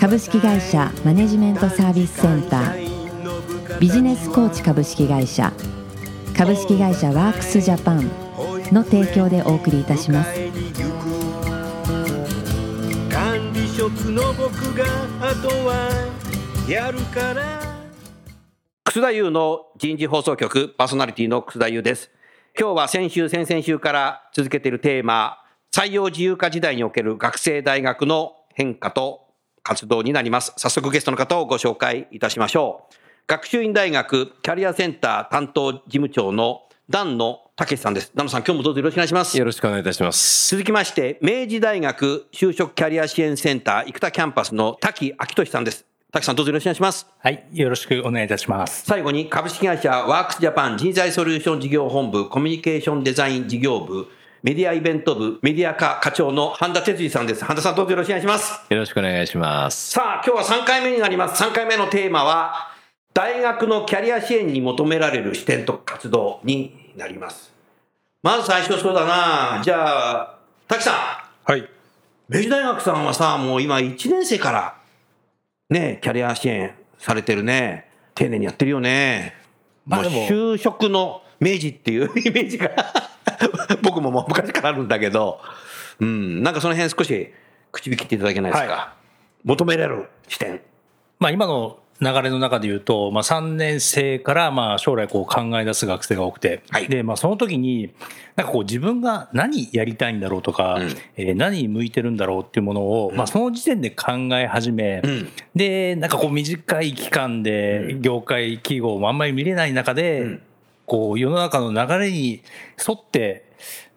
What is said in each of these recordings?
株式会社マネジメントサービスセンター。ビジネスコーチ株式会社。株式会社ワークスジャパンの提供でお送りいたします。管理職の僕があとはやるから。楠田優の人事放送局パーソナリティの楠田優です。今日は先週先々週から続けているテーマ採用自由化時代における学生大学の変化と活動になります。早速ゲストの方をご紹介いたしましょう。学習院大学キャリアセンター担当事務長の段野武さんです。段野さん今日もどうぞよろしくお願いします。よろしくお願いいたします。続きまして明治大学就職キャリア支援センター生田キャンパスの滝明俊さんです。滝さんどうぞよろしくお願いします。はい、よろしくお願いいたします。最後に株式会社ワークスジャパン人材ソリューション事業本部コミュニケーションデザイン事業部メディアイベント部メディア課課長の半田哲司さんです。半田さんどうぞよろしくお願いします。よろしくお願いします。さあ今日は3回目になります。3回目のテーマは大学のキャリア支援に求められる視点と活動になります。まず最初そうだな。じゃあ滝さん。はい。明治大学さんはさもう今1年生からねキャリア支援されてるね。丁寧にやってるよね。もうまあでも就職の明治っていう イメージが 僕ももう昔からあるんだけどうん。なんかその辺少し口引きっていただけないですか、は求められる視点。まあ今の流れの中で言うと、まあ3年生からまあ将来こう考え出す学生が多くて、はい。で、まあその時に、なんかこう自分が何やりたいんだろうとか、うん。えー何に向いてるんだろうっていうものを、まあその時点で考え始め、うん。で、なんかこう短い期間で業界企業もあんまり見れない中で、うんこう世の中の流れに沿って、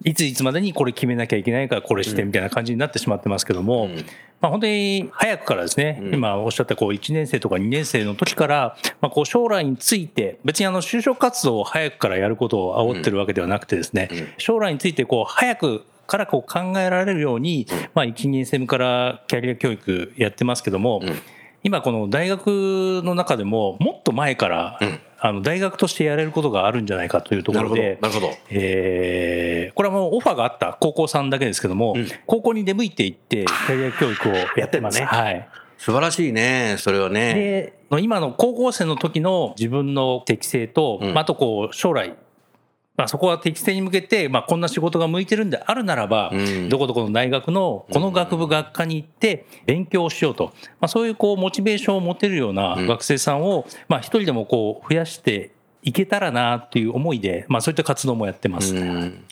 いついつまでにこれ決めなきゃいけないからこれしてみたいな感じになってしまってますけども、うん。まあ、本当に早くからですね、うん。今おっしゃったこう1年生とか2年生の時から、まあ、こう将来について、別にあの就職活動を早くからやることを煽ってるわけではなくてですね、うん。将来についてこう早くからこう考えられるように、まあ、1、2年生からキャリア教育やってますけども、うん。今この大学の中でももっと前から、うんあの大学としてやれることがあるんじゃないかというところで、なるほどえーこれはもうオファーがあった高校さんだけですけども、うん。高校に出向いていって、キャリア教育をやってます。ね。はい。素晴らしいねそれはね。で、今の高校生の時の自分の適性と、うん。まああとこう、将来、まあ、そこは適性に向けて、まあ、こんな仕事が向いてるんであるならば、うんどこどこの大学のこの学部学科に行って勉強しようと、まあ、そういうこうモチベーションを持てるようなうん学生さんを、まあ、一人でもこう増やしていけたらなっていう思いで、まあ、そういった活動もやってます。うん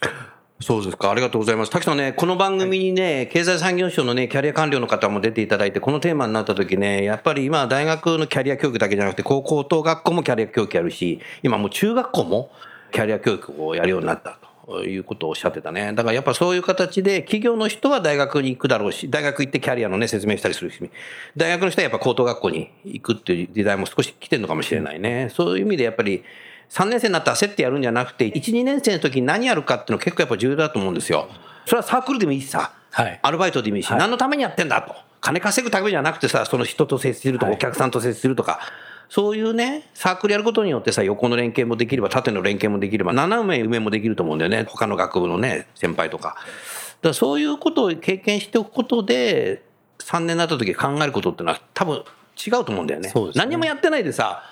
そうですか。ありがとうございます。滝さんね、この番組にね、経済産業省のね、キャリア官僚の方も出ていただいて、このテーマになった時ね、やっぱり今、大学のキャリア教育だけじゃなくて、高校と学校もキャリア教育やるし、今もう中学校もキャリア教育をやるようになったということをおっしゃってたね。だからやっぱそういう形で、企業の人は大学に行くだろうし、大学行ってキャリアのね、説明したりするし、大学の人はやっぱ高等学校に行くっていう時代も少し来てるのかもしれないね。そういう意味でやっぱり、3年生になったら焦ってやるんじゃなくて、1、2年生の時に何やるかっていうの結構やっぱ重要だと思うんですよ。それはサークルでもいいしさ、はいアルバイトでもいいし、はい何のためにやってんだと。金稼ぐためじゃなくてさ、その人と接するとか、はいお客さんと接するとか、そういうね、サークルやることによってさ、横の連携もできれば、縦の連携もできれば、斜め上もできると思うんだよね。他の学部のね、先輩とか。だからそういうことを経験しておくことで、3年になった時考えることってのは多分違うと思うんだよね。ね何もやってないでさ、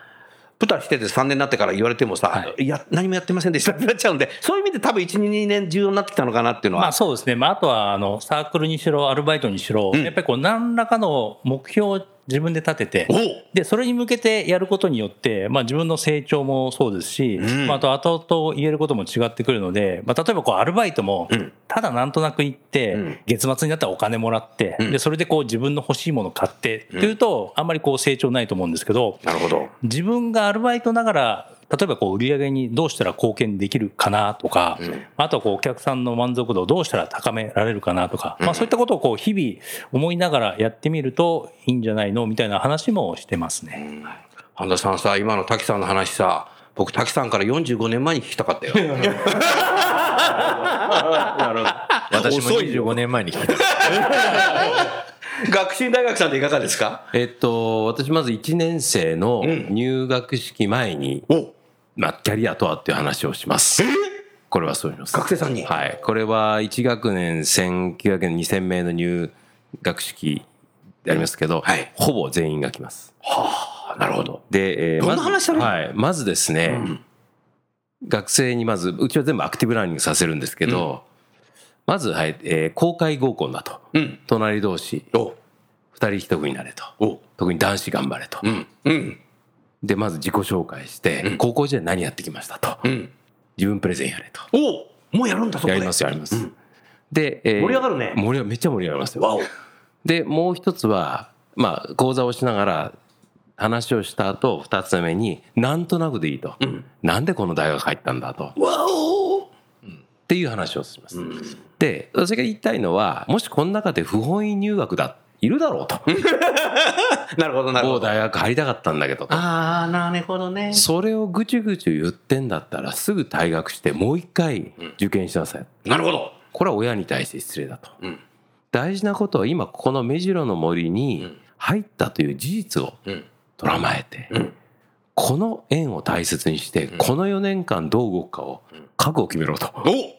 プタしてて3年になってから言われてもさ、、はいや、何もやってませんでしたってなっちゃうんで、そういう意味で多分1、2年重要になってきたのかなっていうのは。まあそうですね。まああとは、あの、サークルにしろ、アルバイトにしろ、うんやっぱりこう、何らかの目標を自分で立ててで、それに向けてやることによって、まあ自分の成長もそうですし、うん。まああと後々言えることも違ってくるので、まあ例えばこう、アルバイトもうん、ただなんとなく行って、うん。月末になったらお金もらって、うん。で、それでこう自分の欲しいものを買って、っていうと、あんまりこう成長ないと思うんですけど、なるほど。自分がアルバイトながら、例えばこう売り上げにどうしたら貢献できるかなとか、うん。あとはこうお客さんの満足度をどうしたら高められるかなとか、まあそういったことをこう日々思いながらやってみるといいんじゃないのみたいな話もしてますね。半田さんさ、今の滝さんの話さ、僕滝さんから45年前に聞きたかったよ。私も25年前に聞いた。学習大学さんでいかがですか？えっと、私まず1年生の入学式前に、おまあ、キャリアとはっていう話をします。これはそうします。学生さんに？はい。これは1学年1900年2000名の入学式でありますけど、はいほぼ全員が来ます。あなるほど。で、えーどんな話だろう？はい。まずですね、学生にまず、うちは全部アクティブラーニングさせるんですけど、まず、はい、えー公開合コンだと。うん。隣同士、お二人一組になれと。お特に男子頑張れと。うん。うん。で、まず自己紹介して、高校時代何やってきましたと。うん。自分プレゼンやれと。おもうやるんだ、そこで。やります、やります。で、えー盛り上がるね盛り上がめっちゃ盛り上がりますよ。わお。で、もう一つは、まあ、講座をしながら、話をした後、二つ目に、なんとなくでいいと。なんでこの大学入ったんだと。わおっていう話をします。で、私が言いたいのは、もしこの中で不本意入学だ、いるだろうと。なるほど、なるほど。某大学入りたかったんだけどと。ああ、なるほどね。それをぐちゅぐちゅ言ってんだったら、すぐ退学して、もう一回受験しなさい。なるほど。これは親に対して失礼だと。うん。大事なことは今この目白の森に入ったという事実をうん。とらまえて、うんこの縁を大切にして、この4年間どう動くかを覚悟を決めろと。お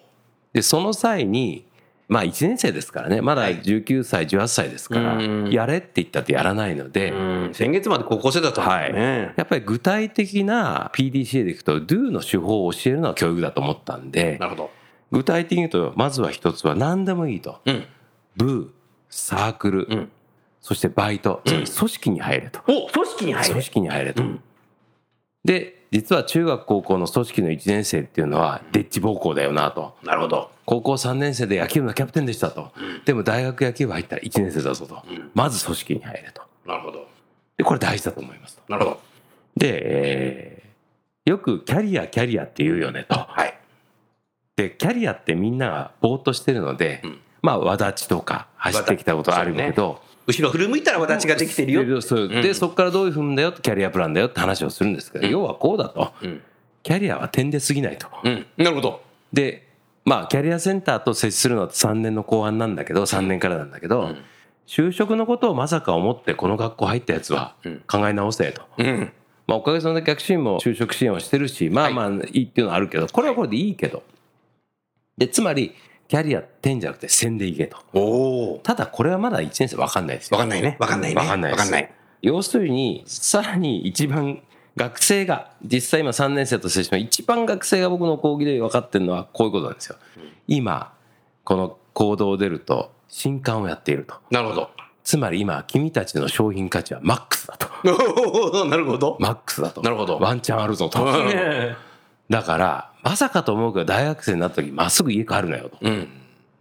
で、その際に、まあ1年生ですからね、まだ19歳、18歳ですから、うんやれって言ったってやらないので、うん。先月まで高校生だったもんはい。ね。やっぱり具体的な PDCA でいくと、Do の手法を教えるのは教育だと思ったんでな、るほど。具体的に言うと、まずは一つは何でもいいと。うん。部、サークル、んそしてバイト、つまり組織に入れと。お組織に入組る。織に入れと。で、実は中学高校の組織の1年生っていうのは、デッチ暴行だよなと。なるほど。高校3年生で野球部のキャプテンでしたと。でも大学野球部入ったら1年生だぞと。まず組織に入れと。なるほど。で、これ大事だと思いますと。なるほど。で、えーよくキャリア、キャリアって言うよねと。はい。で、キャリアってみんながぼーっとしてるので、んまあ、わだちとか走ってきたことあるけど、後ろ振り向いたら私ができてるよ。でそうで、そこからどういうふうんだよキャリアプランだよって話をするんですけど、要はこうだと、んキャリアは点で過ぎないと。うん。なるほど。で、まあ、キャリアセンターと接するのは3年の後半なんだけど、3年からなんだけど、就職のことをまさか思ってこの学校入ったやつは考え直せと。うん。まあ、おかげさまで逆進も就職支援をしてるし、まあまあいいっていうのはあるけど、これはこれでいいけど。で、つまり、キャリア点じゃなくて線でいけと。ただこれはまだ1年生わかんないですよ。わかんないね。わかんないね。わかんないんない。要するに、さらに一番学生が、実際今3年生と接しても一番学生が僕の講義で分かってるのはこういうことなんですよ。今、この行動を出ると、新刊をやっていると。なるほど。つまり今、君たちの商品価値はマックスだと。なるほど。マックスだと。なるほどワンチャンあるぞと。だから、まさかと思うけど大学生になった時、まっすぐ家帰るなよと。うん。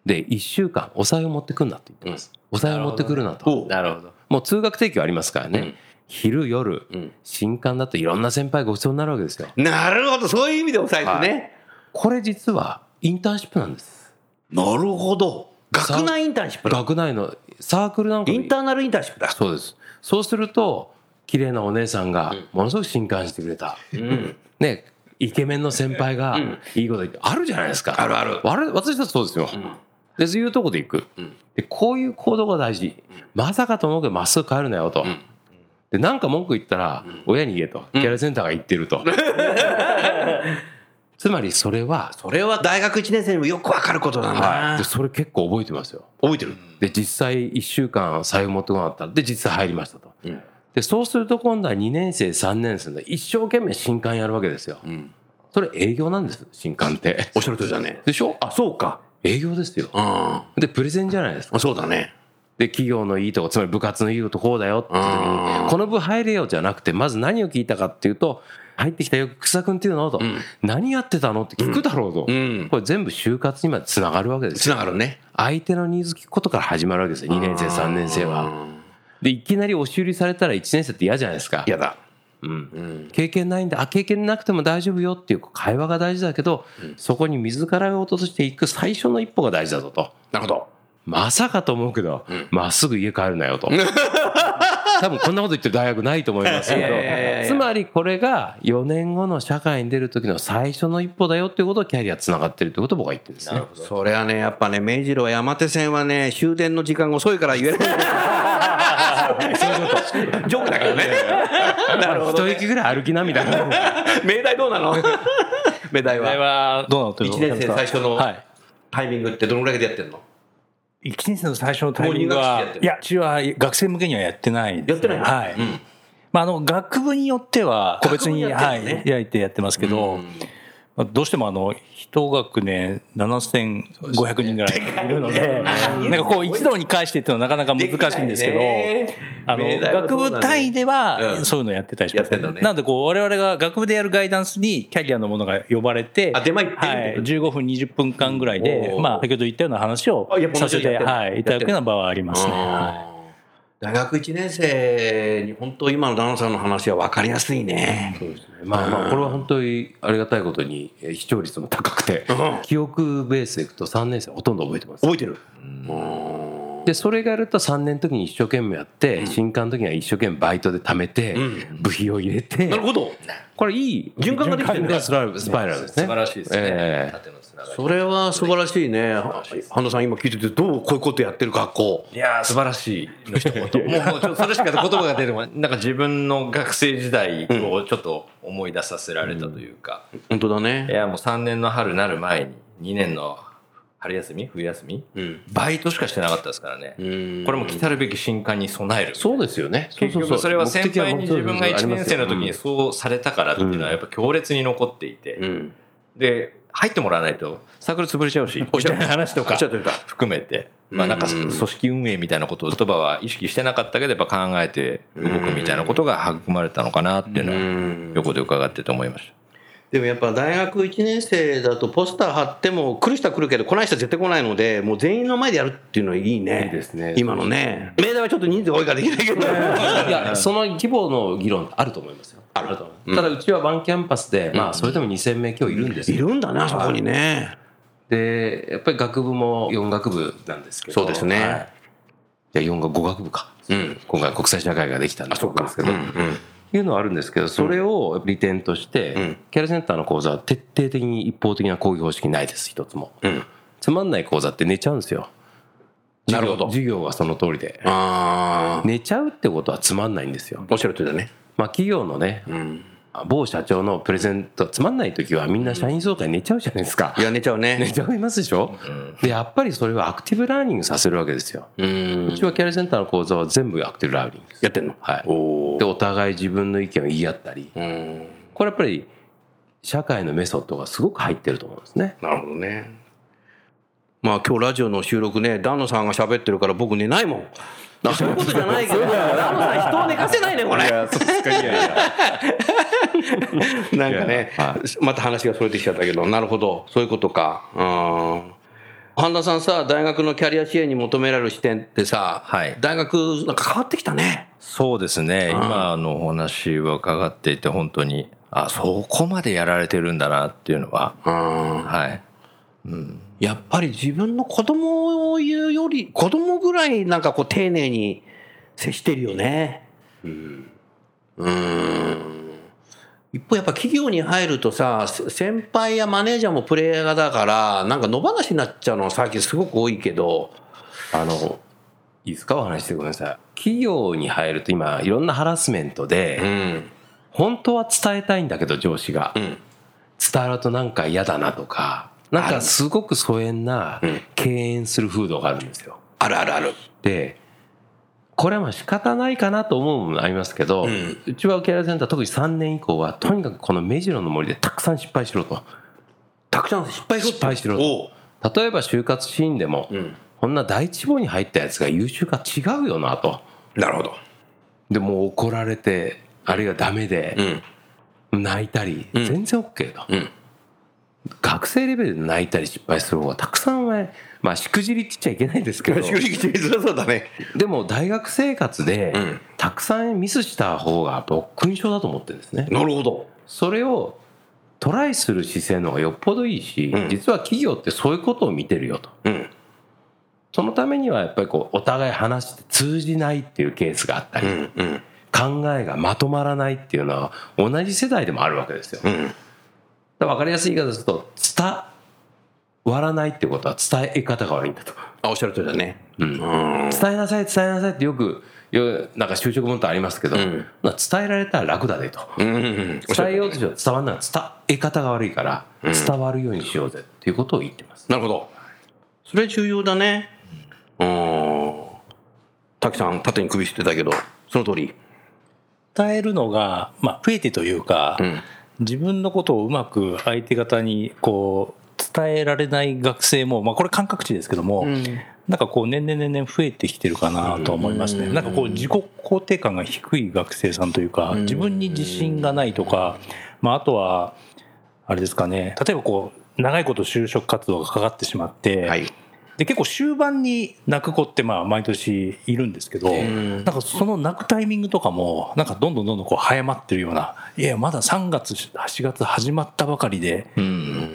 で、1週間、お酒を持ってくんなって言ってます。お酒を持ってくるなと。なるほど。もう通学提供ありますからね。うん昼、夜、ん新刊だといろんな先輩ごちそうになるわけですよ。なるほど。そういう意味で抑えてね。これ実はインターンシップなんです。なるほど。学内インターンシップだ。学内のサークルなんかインターナルインターンシップだ。そうです。そうすると、綺麗なお姉さんがものすごく新刊してくれた。うん。ね、イケメンの先輩がいいこと言って、あるじゃないですか。あるある私たちそうですよ。で、そういうとこで行く。で、こういう行動が大事。まさかと思うけど、まっすぐ帰るなよと。で、なんか文句言ったら、親に言えと。キャリアセンターが言ってると。つまりそれは、それは大学1年生にもよくわかることだな。で、それ結構覚えてますよ。覚えてる。で、実際1週間財布持ってこなかったらで、実際入りましたと。んで、そうすると今度は2年生、3年生で一生懸命新刊やるわけですよ。んそれ営業なんです、新刊って。おっしゃるとりだね。でしょ？あ、そうか。営業ですよ。うで、プレゼンじゃないですか。ん。そうだね。で、企業のいいとこ、つまり部活のいいとここうだよって時うんに、この部入れよじゃなくて、まず何を聞いたかっていうと、入ってきたよ、草くんっていうのと、何やってたのって聞くだろうと。うん。これ全部就活にまでつながるわけですよ。つながるね。相手のニーズ聞くことから始まるわけですよ。2年生、3年生は。で、いきなり押し売りされたら1年生って嫌じゃないですか。嫌だ。うん経験ないんだ、あ、経験なくても大丈夫よっていう会話が大事だけど、そこに自らが落としていく最初の一歩が大事だぞと。なるほど。まさかと思うけど、まっすぐ家帰るなよと。多分こんなこと言ってる大学ないと思いますけどつまりこれが4年後の社会に出る時の最初の一歩だよっていうことをキャリアつながってるってことを僕は言ってるんですねそれはね、やっぱね、明治路は山手線はね、終電の時間が遅いから言えない。ジョークだけどね。なるほど、一息ぐらい歩きなみたいな。明大どうなの？明大これは。はどうなの？という1年生最初のはい。タイミングってどのぐらいでやってんの？1年生の最初のタイミングはいやうちは学生向けにはやってないね。やってないの？はい、まあ、あの学部によっては個別に、学部にやはいってるのね焼いてやってますけど、うん。まあどうしてもあの一学年7500人ぐらいいるので、なんかこう一堂に返してっていうのはなかなか難しいんですけど、あの学部単位ではうん。そういうのやってたりします、んなのでこう我々が学部でやるガイダンスにキャリアのものが呼ばれて、あ出前はい、ってこと？15分20分間ぐらいでまあ先ほど言ったような話をさせて、はい、いただくような場はありますね。大学1年生に本当今の旦那さんの話は分かりやすいね。まあまあこれは本当にありがたいことにえー視聴率も高くて記憶ベースでいくと3年生ほとんど覚えてます。覚えてるでそれがやると3年の時に一生懸命やって新刊の時には一生懸命バイトで貯めて部費を入れてなるほど。これいい循環ができてるね。スパイラルスパイラルですね。素晴らしいですね、ええ。縦のつながりそれは素晴らしいね。半田さん今聞いててどうこういうことやってる学校。いやー素晴らしいの一言もうもうちょっとそれしか言葉が出てこなんか自分の学生時代をちょっと思い出させられたというか、本当だいね。やもう3年の春なる前に2年の春休み？冬休み？うん。バイトしかしてなかったですからね、うん。これも来たるべき新刊に備える。そうですよね。結局それは先輩に自分が1年生の時ににそうされたからっていうのはやっぱ強烈に残っていて、うん。で入ってもらわないとサークル潰れちゃうし みた。いな話とか。含めて、まあなんか組織運営みたいなことを言葉は意識してなかったけど、やっぱ考えて動くみたいなことが育まれたのかなっていうのは、横で伺ってて思いましでもやっぱ大学1年生だとポスター貼っても来る人は来るけど来ない人は絶対来ないのでもう全員の前でやるっていうのはいいね。いいですね。今のね。明大はちょっと人数が多いからできないけど。いやその規模の議論あると思いますよ。あると思う。ただうちはワンキャンパスでまあそれでも2000名今日いるんですいよるんだねあそこにね。でやっぱり学部も4学部なんですけど。そうですね。はい。じゃあ4学5学部か、うん。今回国際社会ができたんであそうか。ですけど、うんうんいうのはあるんですけどそれを利点として、うん。キャリアセンターの講座は徹底的に一方的な講義方式ないです一つも、うん。つまんない講座って寝ちゃうんですよ。なるほど。授業はその通りで。ああ寝ちゃうってことはつまんないんですよ。おっしゃるとりだね。まあ企業のねうん。某社長のプレゼントつまんない時はみんな社員総会寝ちゃうじゃないですか。いや寝ちゃう寝ねちゃいますでしょ、でやっぱりそれはアクティブラーニングさせるわけですよ、ううんちはキャリアセンターの講座は全部アクティブラーニングやってんの？はい。おでお互い自分の意見を言い合ったりうん。これやっぱり社会のメソッドがすごく入ってると思うんですね。なるほどね。まあ今日ラジオの収録ね檀野さんが喋ってるから僕寝ないもん。そういうことじゃないけど。檀野さん人を寝かせないねこれ。な。んかねいやはまた話がそれてきちゃったけどなるほど。そういうことか。うん半田さんさ大学のキャリア支援に求められる視点ってさ、はい。大学なんか変わってきたね。そうですね、今のお話は伺っていて、本当に、あ、そこまでやられてるんだなっていうのは、うん。はい。やっぱり自分の子供を言うより子供ぐらいなんかこう丁寧に接してるよね。うん。一方やっぱ企業に入るとさせ先輩やマネージャーもプレイヤーだからなんか野放しになっちゃうのは最近すごく多いけど。あのいいですか？お話してください。企業に入ると今いろんなハラスメントで、ん。本当は伝えたいんだけど上司が、ん。伝わるとなんか嫌だなとかなんかすごく疎遠な敬遠する風土があるんですよ。あるあるある。でこれはまあ仕方ないかなと思うものありますけど、うちはキャリアセンター特に3年以降はとにかくこの目白の森でたくさん失敗しろと。たくさん失敗しろ失敗しろおう。と例えば就活シーンでも、こんな第一志望に入ったやつが優秀か違うよなと。なるほど。でもう怒られてあるいはダメで泣いたり、全然 OK と、ん。学生レベルで泣いたり失敗する方がたくさんはまあしくじりって言っちゃいけないですけどしくじりきづらそうだね。でも大学生活でんたくさんミスした方が僕勲章だと思ってるんですねなるほど。それをトライする姿勢の方がよっぽどいいし、ん実は企業ってそういうことを見てるよとうん。そのためにはやっぱりこうお互い話して通じないっていうケースがあったり、うんうん考えがまとまらないっていうのは同じ世代でもあるわけですよ。だかうんら分かりやすい言い方すると伝わらないってことは伝え方が悪いんだと。あおっしゃる通りだね。うん。伝えなさい伝えなさいってよくよなんか就職文とありますけど、ん。まあ伝えられたら楽だねと。うん。うんうん伝えようとしても伝わらない。伝え方が悪いから伝わるようにしようぜっていうことを言ってます。なるほど。それ重要だね。うん。滝さん縦に首振ってたけどその通り。伝えるのが、まあ、増えてというか、ん。自分のことをうまく相手方にこう伝えられない学生も、まあ、これ感覚値ですけども、なんかこう年々年々増えてきてるかなとは思いますね。なんかこう自己肯定感が低い学生さんというか、自分に自信がないとか、まあ、あとはあれですかね。例えばこう長いこと就職活動がかかってしまって、はい。で結構終盤に泣く子ってまあ毎年いるんですけど、なんかその泣くタイミングとかもなんかどんどんどんどんこう早まってるようないやまだ3月4月始まったばかりで、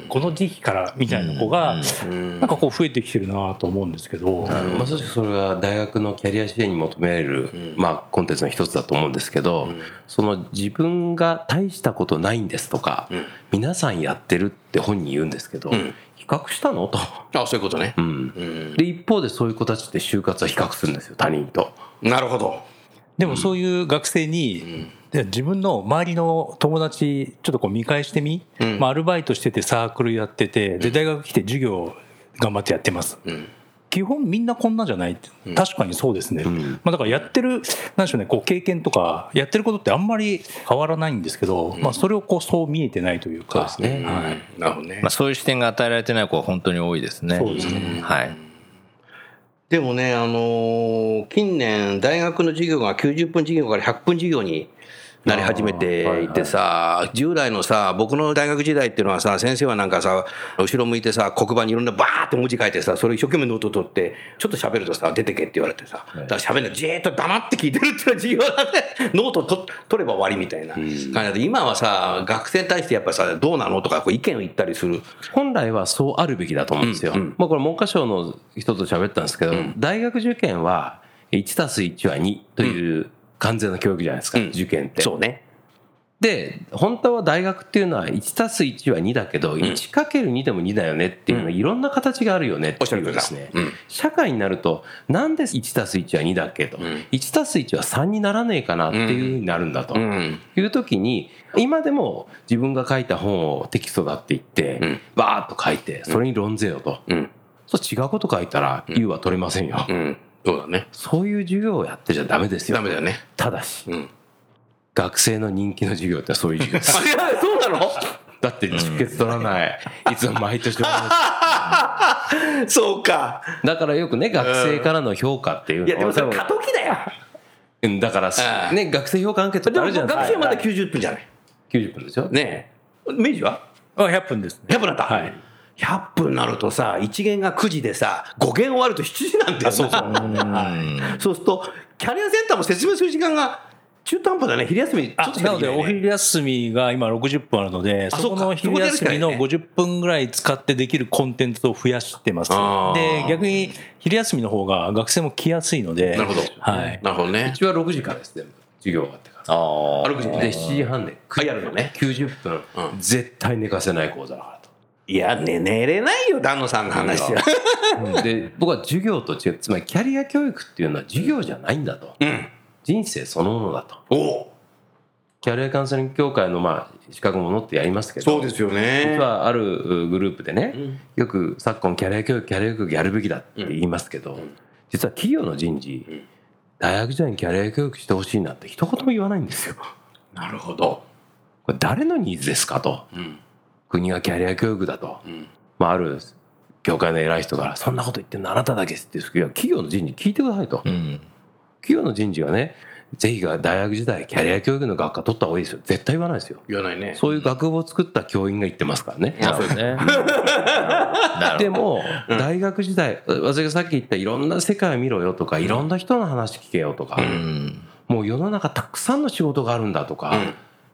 この時期からみたいな子がなんかこう増えてきてるなと思うんですけど、まさしくそれが大学のキャリア支援に求められる、まあ、コンテンツの一つだと思うんですけど、その自分が大したことないんですとか、皆さんやってるって本人言うんですけど、比較したの？と、あそういうことね。うん。で一方でそういう子たちって就活は比較するんですよ他人と。なるほど。でもそういう学生に、で自分の周りの友達ちょっとこう見返してみ、まあ、アルバイトしててサークルやっててで大学来て授業頑張ってやってます、基本みんなこんなじゃない。確かにそうですね、まあ、だからやってるなんでしょうねこう経験とかやってることってあんまり変わらないんですけど、まあ、それをこうそう見えてないというか。そうですね。はい、なるほどね。まあ、そういう視点が与えられてない子は本当に多いですね。そうですね。はい。でもね、あのー近年、大学の授業が90分授業から100分授業になり始めていてさ、従来のさ、僕の大学時代っていうのはさ、先生はなんかさ、後ろ向いてさ、黒板にいろんなバーって文字書いてさ、それ一生懸命ノート取って、ちょっと喋るとさ、出てけって言われてさ、だから喋るのじーっと黙って聞いてるっていうのが授業だね。ノートと取れば終わりみたいな感じで、今はさ、学生に対してやっぱさ、どうなのとかこう意見を言ったりする。本来はそうあるべきだと思うんですよ。まあこれ文科省の人と喋ったんですけど、大学受験は1たす1は2という完全な教育じゃないですか、うん受験って。そうね。で、本当は大学っていうのは1たす1は2だけど、1×2 でも2だよねっていうのはいろんな形があるよねっていうですね。うん社会になると、なんで1たす1は2だっけと、1たす1は3にならねえかなっていうふうになるんだと。うん。いう時に今でも自分が書いた本をテキストだって言って、んバーッと書いてそれに論ぜよと、うん。そう違うこと書いたら U は取れませんよ、うん。そうだね。そういう授業をやってちゃダメですよダメだよね。ただし、うん。学生の人気の授業ってそういう授業ですあ、いや、そうなの？だって出血取らない、いつも毎年同じ そうか。だからよくね学生からの評価っていうのいや、でもそれ過渡期だよ。うんだからね学生評価アンケートあるじゃないですか学生まだ90分じゃない。90分ですよねえ。明治は？あ100分ですね ?100 分だった。はい。100分になるとさ、1限が9時でさ、5限終わると7時なんだよな。そうそう。そうすると、キャリアセンターも説明する時間が中途半端だね。昼休みちょあっとしかなので、お昼休みが今60分あるので、あそこの昼休みのそこでや50分ぐらい使ってできるコンテンツを増やしてますで、逆に昼休みの方が学生も来やすいので、なるほど。はい。なるほどねう。ちは6時からです全部授業終わってからああ。あ6時でね。7時半であやるのね。90分、うん絶対寝かせない講座だからと。いや、ね、寝れないよ、旦那さんの話は。で僕は授業と違うつまりキャリア教育っていうのは授業じゃないんだと、うん。人生そのものだとおうキャリアカウンセリング協会のまあ資格も持ってやりますけどそうですよね。実はあるグループでね、よく昨今キャリア教育キャリア教育やるべきだって言いますけど、実は企業の人事、大学時代にキャリア教育してほしいなんて一言も言わないんですよなるほど。これ誰のニーズですかとうん。国がキャリア教育だと、ん。まあ、ある業界の偉い人から「そんなこと言ってんのあなただけです」って企業の人事聞いてくださいと、うん。企業の人事がねぜひが大学時代キャリア教育の学科取った方がいいですよ。絶対言わないですよ。言わないね。そういう学部を作った教員が言ってますからね、うですね。でも、大学時代私がさっき言ったいろんな世界を見ろよとかいろんな人の話聞けよとか、うん。もう世の中たくさんの仕事があるんだとか、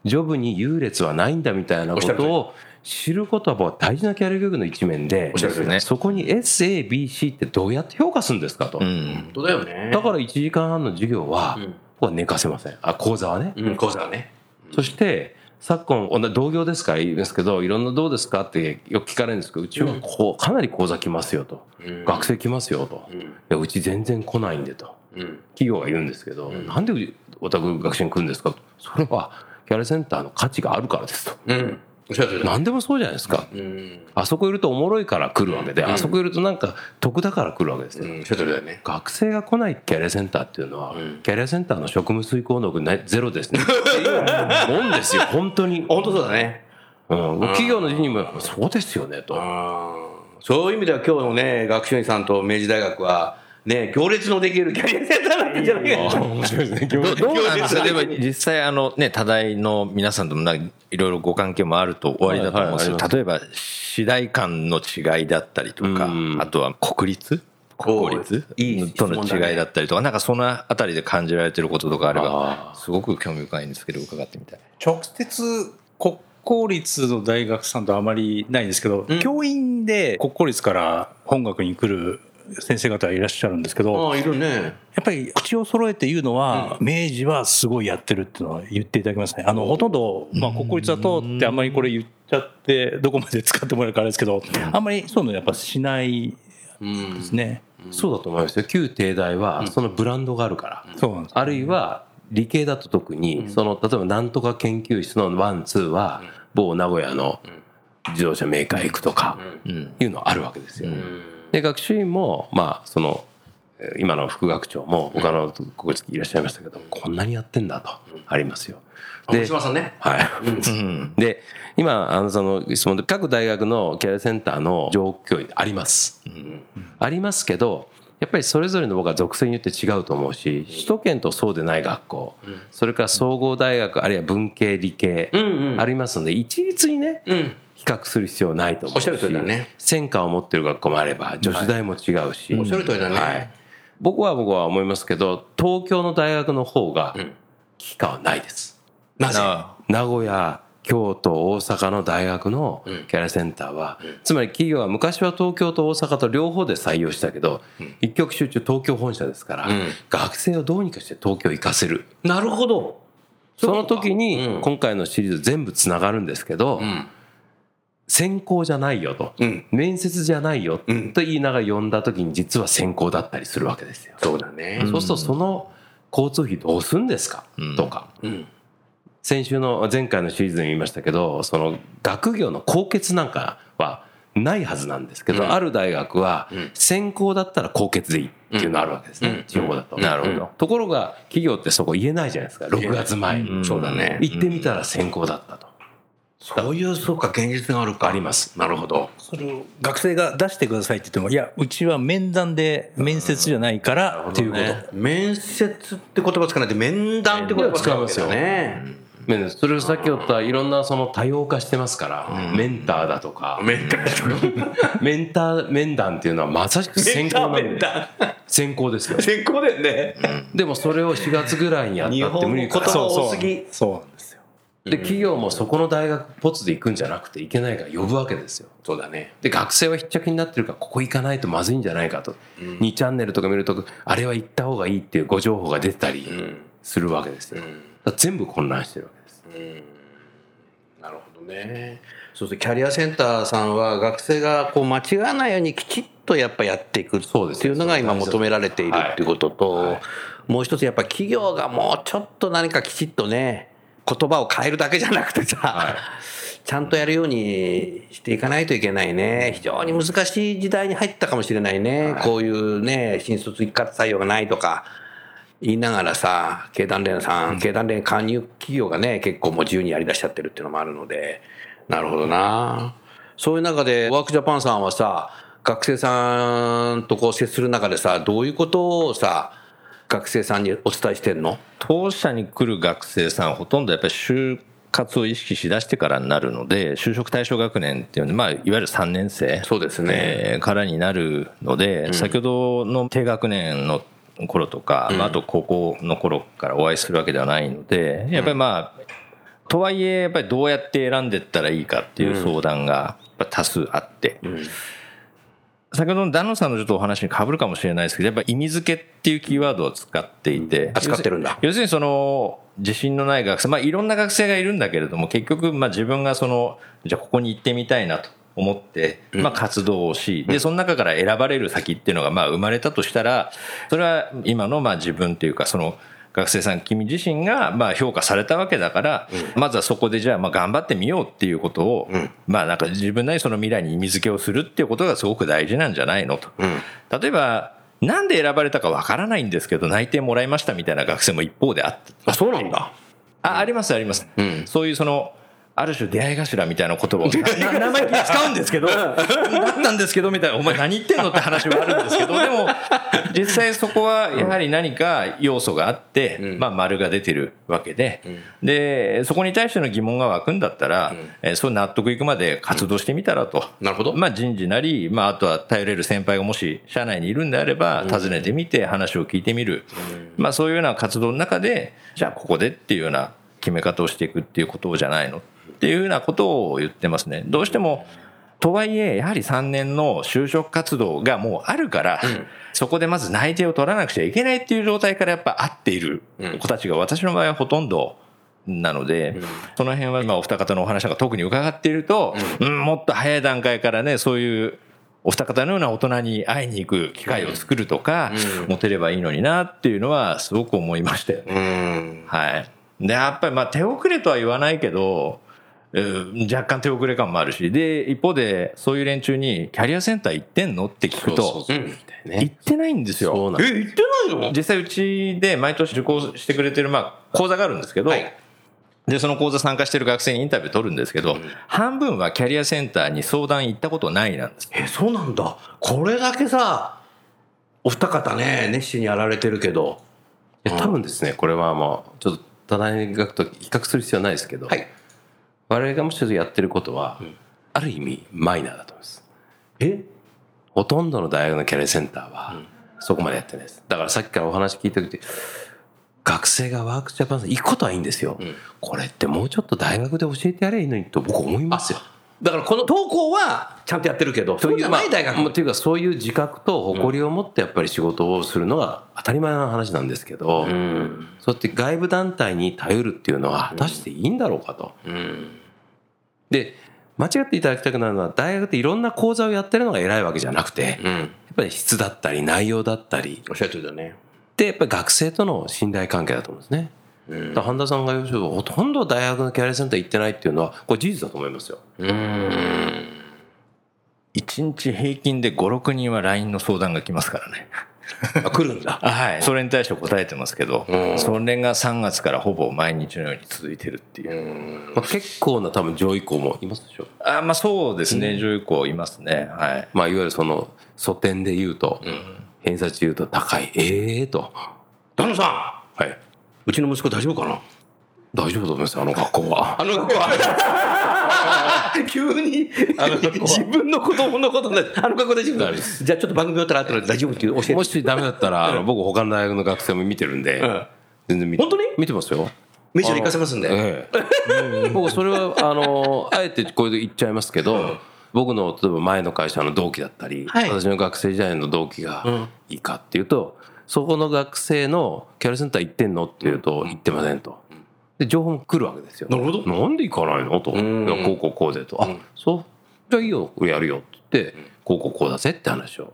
ジョブに優劣はないんだみたいなことを知ることは大事なキャリア教育の一面でね。そこに SABC ってどうやって評価するんですかと、うん。本当だよね。だから1時間半の授業は、うん。ここは寝かせません。あ講座はね、うん、講座はね。そして昨今同じ同業ですか？ら言いますけどいろんなどうですか？ってよく聞かれるんですけどうちはこうかなり講座来ますよと、うん。学生来ますよと、うん。いやうち全然来ないんでと。うん。企業が言うんですけど、なんでお宅学習に来るんですか？とそれはキャリアセンターの価値があるからですと。うん。何でもそうじゃないですか、うん。あそこいるとおもろいから来るわけで、あそこいるとなんか得だから来るわけですよ、うん、ね。学生が来ないキャリアセンターっていうのは、ん。キャリアセンターの職務遂行能力ゼロですね。もんですよ本当に、本当そうだね。うん、企業の人にもそうですよねと、そういう意味では今日のね、学習院さんと明治大学は、ね、行列のできるキャリアセンターになんじゃないかな。面白いですね。どどうなんですか？でも実際あのね、多大の皆さんともいろいろご関係もあると終わりだと思うんですけど、はいはい例えば、次第間の違いだったりとかうん、あとは国立？公立？いい質との違いだったりとか、なんかそのあたりで感じられてることとかあればあ、すごく興味深いんですけど、伺ってみたい。直接国公立の大学さんとあまりないんですけど、うん。教員で国公立から本学に来る先生方いらっしゃるんですけど、ああ、いるね。やっぱり口を揃えて言うのは、明治はすごいやってるっていうのは言っていただきますね。あの、ほとんど、まあ、国公立だとってあんまりこれ言っちゃって、どこまで使ってもらえるかあれですけど、あんまりそういうのやっぱしないうん。ですね。そうだと思いますよ。旧帝大はそのブランドがあるから、そうなんです。あるいは理系だと特にその例えばなんとか研究室のワンツーは某名古屋の自動車メーカー行くとかうん。いうのあるわけですよ。で学習院もまあそのえー今の副学長も他の国立いらっしゃいましたけどこんなにやってんだとありますよ。大島さんね。はい。うん。で今あのその質問で各大学のキャリアセンターの状況あります、ありますけどやっぱりそれぞれの僕は属性によって違うと思うし首都圏とそうでない学校、それから総合大学あるいは文系理系うんうんありますので一律にねうん。比較する必要ないと思うしおっしゃる通りだね。専科を持ってる学校もあれば女子大も違うし、おっしゃる通りだね。はい、僕は僕は思いますけど東京の大学の方がん。危機感はないです。なぜ？あ。名古屋京都大阪の大学のキャリアセンターは、つまり企業は昔は東京と大阪と両方で採用したけど、一極集中東京本社ですから、うん。学生をどうにかして東京行かせる。なるほど。その時にうん。今回のシリーズ全部つながるんですけど、うん。選考じゃないよと、うん。面接じゃないようん。と言いながら呼んだ時に実は選考だったりするわけですよ。そうだね。そうするとその交通費どうすんですか、うん。とか。うん。先週の前回のシリーズでも言いましたけどその学業の高欠なんかはないはずなんですけど、うん。ある大学はうん。専攻だったら高欠でいいっていうのあるわけですね、うん。地方だと、なるほど。うん。ところが企業ってそこ言えないじゃないですか。6月前。そうだね。行ってみたら専攻だったと、そういう、そうか、現実があるか。あります。なるほど。それを学生が出してくださいって言っても、いや、うちは面談で面接じゃないからっていうこと。面接って言葉使わないで面談って言葉使うんですよね。ねそれをさっき言ったいろんなその多様化してますから、メンターだとか、面談 メンター面談っていうのはまさしく専攻なんで。専攻ですよ。先行だよね。でもそれを4月ぐらいにやった日って無理から多すぎ。そうなんで企業もそこの大学ポツで行くんじゃなくて行けないから呼ぶわけですよ。そうだね。で学生は必着になってるからここ行かないとまずいんじゃないかと、2チャンネルとか見るとあれは行った方がいいっていうご情報が出てたりん。するわけですよ、全部混乱してるわけです。なるほどね。そうするとキャリアセンターさんは学生がこう間違わないようにきちっとやっぱやっていくってそうですいうのが今求められているっていうことと、もう一つやっぱ企業がもうちょっと何かきちっとね、言葉を変えるだけじゃなくてさ、ちゃんとやるようにしていかないといけないね。非常に難しい時代に入ったかもしれないね。こういうね、新卒一括採用がないとか。言いながらさ、経団連さん、経団連加入企業がね、結構もう自由にやり出しちゃってるっていうのもあるので、なるほどな。そういう中で、ワークジャパンさんはさ、学生さんとこう接する中でさ、どういうことをさ、学生さんにお伝えしてんの？当社に来る学生さんほとんどやっぱり就活を意識しだしてからになるので就職対象学年っていうので、まあ、いわゆる3年生そうですね。えーからになるので、先ほどの低学年の頃とか、まあ、あと高校の頃からお会いするわけではないのでやっぱりまあとはいえやっぱりどうやって選んでったらいいかっていう相談が多数あって、先ほどのダノンさんのちょっとお話に被るかもしれないですけどやっぱ意味付けっていうキーワードを使っていて、扱ってるんだ。要するにその自信のない学生まあいろんな学生がいるんだけれども結局まあ自分がそのじゃあここに行ってみたいなと思って、まあ、活動をし、でその中から選ばれる先っていうのがまあ生まれたとしたらそれは今のまあ自分っていうかその学生さん君自身がまあ評価されたわけだから、まずはそこでじゃあまあ頑張ってみようっていうことを、まあなんか自分なりにその未来に意味付けをするっていうことがすごく大事なんじゃないのと。例えばなんで選ばれたかわからないんですけど内定もらいましたみたいな学生も一方であってあそうなんだ。あありますあります、そういうそのある種出会い頭みたいな言葉を生意気に使うんですけどだったんですけどみたいなお前何言ってんのって話はあるんですけどでも実際そこはやはり何か要素があって、まあ丸が出てるわけで、でそこに対しての疑問が湧くんだったら、えーそう納得いくまで活動してみたらと、なるほど。まあ、人事なり、まあ、あとは頼れる先輩がもし社内にいるんであれば訪ねてみて話を聞いてみる、まあ、そういうような活動の中でじゃあここでっていうような決め方をしていくっていうことじゃないの？っていうようなことを言ってますね。どうしてもとはいえやはり3年の就職活動がもうあるから、そこでまず内定を取らなくちゃいけないっていう状態からやっぱ合っている子たちが私の場合はほとんどなので、その辺はまあお二方のお話が特に伺っていると、うんもっと早い段階からねそういうお二方のような大人に会いに行く機会を作るとか、持てればいいのになっていうのはすごく思いましたよね。うんはい。で、やっぱりまあ手遅れとは言わないけど、うん若干手遅れ感もあるし、で、一方でそういう連中にキャリアセンター行ってんのって聞くと、行ってないんですよ。そうなんえ言ってないの？実際うちで毎年受講してくれてるまあ講座があるんですけど、はい。でその講座参加してる学生にインタビュー取るんですけど、半分はキャリアセンターに相談行ったことないなんです。えそうなんだ。これだけさお二方ね熱心にやられてるけど。いや多分ですねこれはまあちょっと他大学と比較する必要はないですけど、はい我々がもしやってることは、ある意味マイナーだと思います。え？ほとんどの大学のキャリアセンターはそこまでやってないです。だからさっきからお話聞いてて学生がワークジャパンさん行くことはいいんですよ、これってもうちょっと大学で教えてやればいいのにと僕思いますよ。だからこの投稿はちゃんとやってるけどそうじゃない大学。まあというかそういう自覚と誇りを持ってやっぱり仕事をするのが当たり前の話なんですけど、そうやって外部団体に頼るっていうのは果たしていいんだろうかと。で間違っていただきたくなるのは大学っていろんな講座をやってるのが偉いわけじゃなくて、やっぱり質だったり内容だったりおっしゃる通りだねでやっぱり学生との信頼関係だと思うんですね。だから半田さんが言うようにほとんど大学のキャリアセンター行ってないっていうのはこれ事実だと思いますよ。1日平均で5、6人は LINE の相談が来ますからね。あ来るんだ。はい。それに対して答えてますけど、それが3月からほぼ毎日のように続いてるっていう。まあ、結構な多分上位校もいますでしょ？あまあそうですね、10校いますね。はい。まあ、いわゆるその素点で言うと、偏差値で言うと高い。ええと。旦那さん！はい。うちの息子大丈夫かな？大丈夫だと思いますよあの学校は。あの学校は。急に。自分の子供のことであの学校大丈夫。だじゃあちょっと番組終わったら後で大丈夫っていう教えて。もしダメだったらあの僕他の大学の学生も見てるんで、ん。全然見て本当に？見てますよ。メジャー行かせますんで。ええ。僕それはあのあえてこれで言っちゃいますけど、僕の例えば前の会社の同期だったり、はい。私の学生時代の同期がいいかっていうと、そこの学生のキャリアセンター行ってんのっていうと、行ってませんと。で情報も来るわけですよ。なるほどなんで行かないのと。んいやこうこうこうでと。あ、そう。じゃあいいよ、やるよって言って、こうこうこうだぜって話をし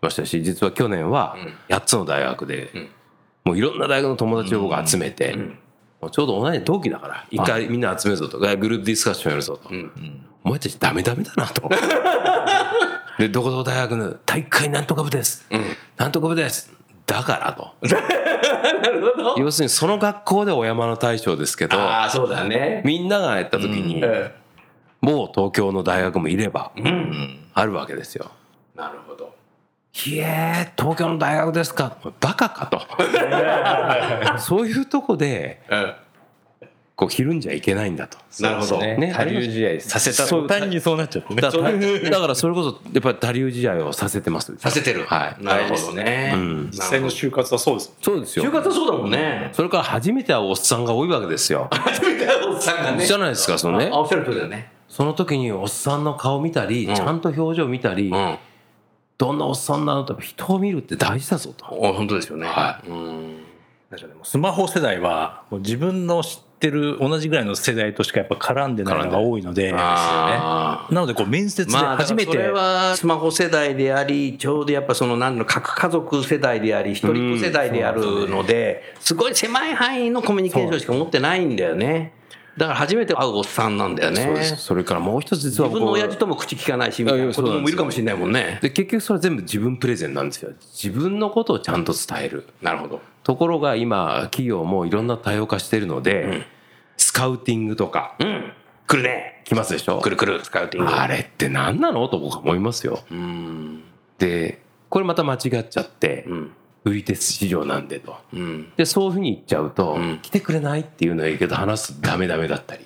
ましたし、実は去年は8つの大学で、もういろんな大学の友達を僕集めて、ちょうど同じ同期だから、一回みんな集めるぞと、グループディスカッションやるぞと。お前たちダメダメだなと。で、どこどこ大学の大会なんとか部です。なんとか部です。だからと。要するにその学校でお山の大将ですけど、ああそうだね。みんながやった時に、もう東京の大学もいれば、あるわけですよ。なるほど。ひえー、東京の大学ですか？バカかと。そういうとこで、こうひるんじゃいけないんだと。なるほど。ね他流試合させた途端にそうなっちゃってねだからだからそれこそやっぱり他流試合をさせてます。させてる。はい。なるほどね。ん実際の就活はそうですそうですよ。就活はそうだもんね。それから初めて会うおっさんが多いわけですよ。初めて会うおっさんがね。じゃないですか、そのねあ、。おっしゃる通りだね。その時におっさんの顔見たり、んちゃんと表情見たり、うん。どんなおっさんなのと人を見るって大事だぞと。お本当ですよね。はいうん。スマホ世代はもう自分の知ってる同じぐらいの世代としかやっぱ絡んでないのが多いので。あなのでこう面接でまあ、初めて、それはスマホ世代であり、ちょうどやっぱその何の核家族世代であり、一人っ子世代であるので、すごい狭い範囲のコミュニケーションしか持ってないんだよね。だから初めて会うおっさんなんだよそうですね。それからもう一つ実は自分の親父とも口聞かないし、みたいな子供もいるかもしれないもんね。で結局それ全部自分プレゼンなんですよ自分のことをちゃんと伝えるなるほど。ところが今企業もいろんな多様化してるので、スカウティングとかうん。来るね。来ますでしょ？来る来る、スカウティング。あれって何なの？と僕は思いますようん。でこれまた間違っちゃって、うん。売り手市場なんでとうん。でそういうふうに言っちゃうと、ん来てくれないっていうのはいいけど話すとダメダメだったり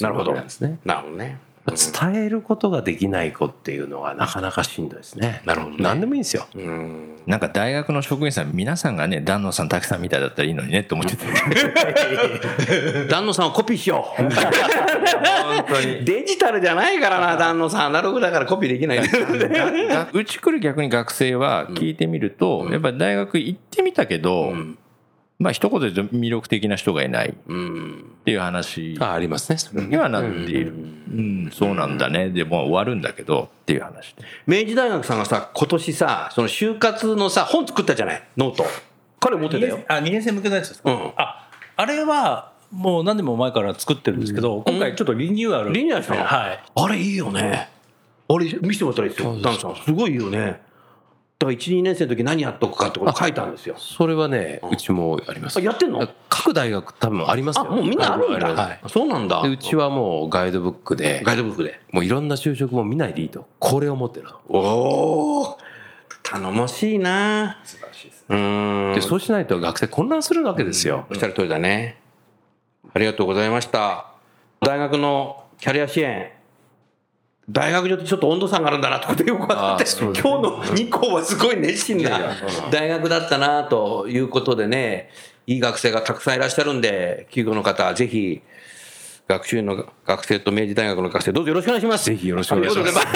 なるほどそういうわけなんですねなるほどね。伝えることができない子っていうのはなかなかしんどいですねなるほどね何でもいいんですようん。なんか大学の職員さん皆さんがね檀野さん滝さんみたいだったらいいのにねって思っちゃって 旦那さんをコピーしよう。本当に。デジタルじゃないからな、旦那さん。アナログだからコピーできない。がうち来る逆に学生は聞いてみると、やっぱり大学行ってみたけど、まあ一言で言うと魅力的な人がいないっうん。ていう話あありますねそれにはなっている。うん、そうなんだね。でもう終わるんだけどっていう話で。明治大学さんがさ、今年さ、その就活のさ、本作ったじゃない？ノート。彼持ってたよ。あ2年生向けのやつですか、うんああれはもう何年も前から作ってるんですけど、今回ちょっとリニューアルリニューアルしたの？はいあれいいよね。あれ見せてもらったらいいですよ。旦那さん。すごいいいよね。だから1、2年生の時何やっとくかってこと書いたんですよ。それはねうちもあります。あやってんの？各大学多分ありますよ。あ、もうみんなあるんだ。はい。そうなんだ。でうちはもうガイドブックでガイドブックで。もういろんな就職も見ないでいいと。これを持ってるとおお頼もしいな。素晴らしいですうーん。でそうしないと学生混乱するわけですよ。おっしゃる通りだね。ありがとうございました。大学のキャリア支援大学上ってちょっと温度差があるんだなってことがよく分かって、今日の日光はすごい熱心な大学だったなということでね、いい学生がたくさんいらっしゃるんで、企業の方、ぜひ、学習院の学生と明治大学の学生、どうぞよろしくお願いします。ぜひよろしくお願いします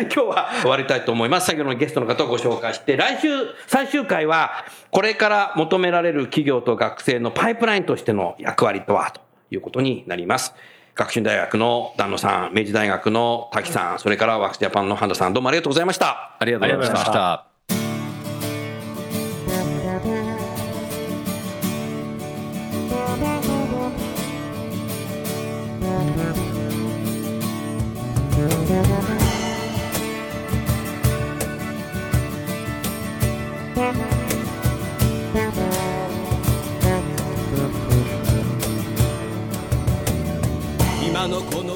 今日は終わりたいと思います。先ほどのゲストの方をご紹介して、来週、最終回は、これから求められる企業と学生のパイプラインとしての役割とは、ということになります。学習院大学の旦野さん、明治大学の滝さん、それからワークスジャパンの半田さん、どうもありがとうございました。ありがとうございましたた。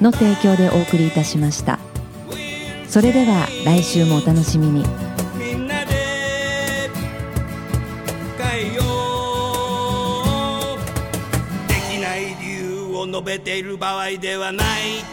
の提供でお送りいたしました。それでは来週もお楽しみに。みんなで変えよう。できない理由を述べている場合ではない。